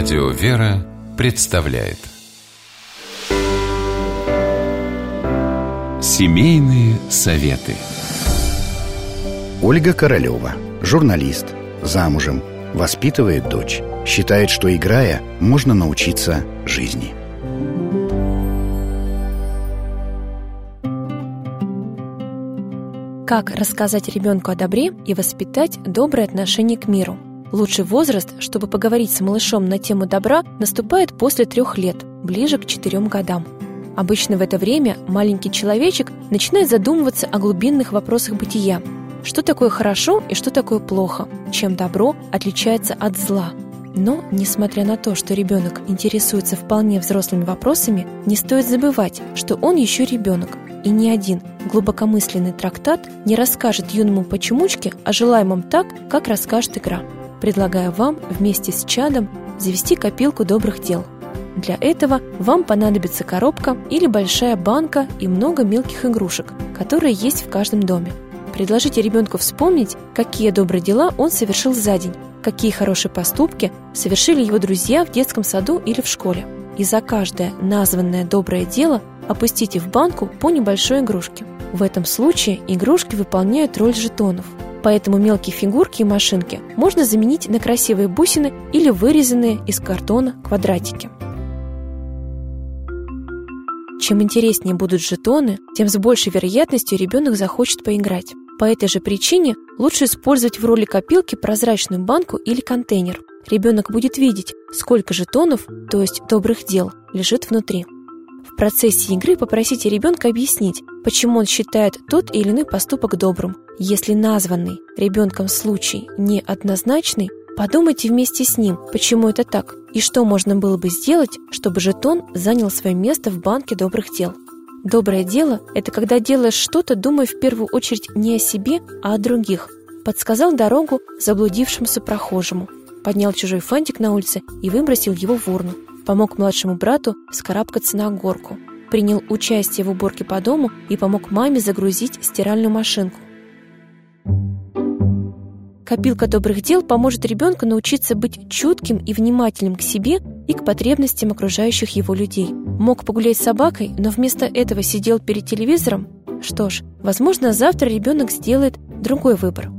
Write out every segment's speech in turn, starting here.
Радио «Вера» представляет. Семейные советы. Ольга Королева, журналист, замужем, воспитывает дочь Считает, что играя, можно научиться жизни. Как рассказать ребенку о добре и воспитать доброе отношение к миру – Лучший возраст, чтобы поговорить с малышом на тему добра, наступает после трех лет, ближе к четырем годам. Обычно в это время маленький человечек начинает задумываться о глубинных вопросах бытия. Что такое хорошо и что такое плохо? Чем добро отличается от зла? Но, несмотря на то, что ребенок интересуется вполне взрослыми вопросами, не стоит забывать, что он еще ребенок, и ни один глубокомысленный трактат не расскажет юному почемучке о желаемом так, как расскажет игра – предлагаю вам вместе с чадом завести копилку добрых дел. Для этого вам понадобится коробка или большая банка и много мелких игрушек, которые есть в каждом доме. Предложите ребенку вспомнить, какие добрые дела он совершил за день, какие хорошие поступки совершили его друзья в детском саду или в школе. И за каждое названное доброе дело опустите в банку по небольшой игрушке. В этом случае игрушки выполняют роль жетонов – Поэтому мелкие фигурки и машинки можно заменить на красивые бусины или вырезанные из картона квадратики. Чем интереснее будут жетоны, тем с большей вероятностью ребенок захочет поиграть. По этой же причине лучше использовать в роли копилки прозрачную банку или контейнер. Ребенок будет видеть, сколько жетонов, то есть добрых дел, лежит внутри. Процессе игры попросите ребенка объяснить, почему он считает тот или иной поступок добрым. Если названный ребенком случай неоднозначный, подумайте вместе с ним, почему это так, и что можно было бы сделать, чтобы жетон занял свое место в банке добрых дел. Доброе дело – это когда делаешь что-то, думая в первую очередь не о себе, а о других. Подсказал дорогу заблудившемуся прохожему, поднял чужой фантик на улице и выбросил его в урну помог младшему брату вскарабкаться на горку, принял участие в уборке по дому и помог маме загрузить стиральную машинку. Копилка добрых дел поможет ребенку научиться быть чутким и внимательным к себе и к потребностям окружающих его людей. Мог погулять с собакой, но вместо этого сидел перед телевизором? Что ж, возможно, завтра ребенок сделает другой выбор –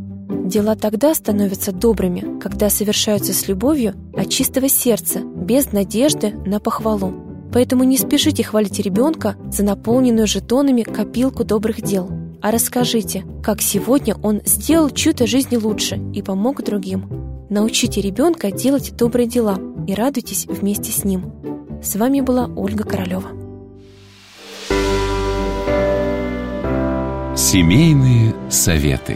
Дела тогда становятся добрыми, когда совершаются с любовью от чистого сердца, без надежды на похвалу. Поэтому не спешите хвалить ребенка за наполненную жетонами копилку добрых дел, а расскажите, как сегодня он сделал чью-то жизнь лучше и помог другим. Научите ребенка делать добрые дела и радуйтесь вместе с ним. С вами была Ольга Королева. Семейные советы.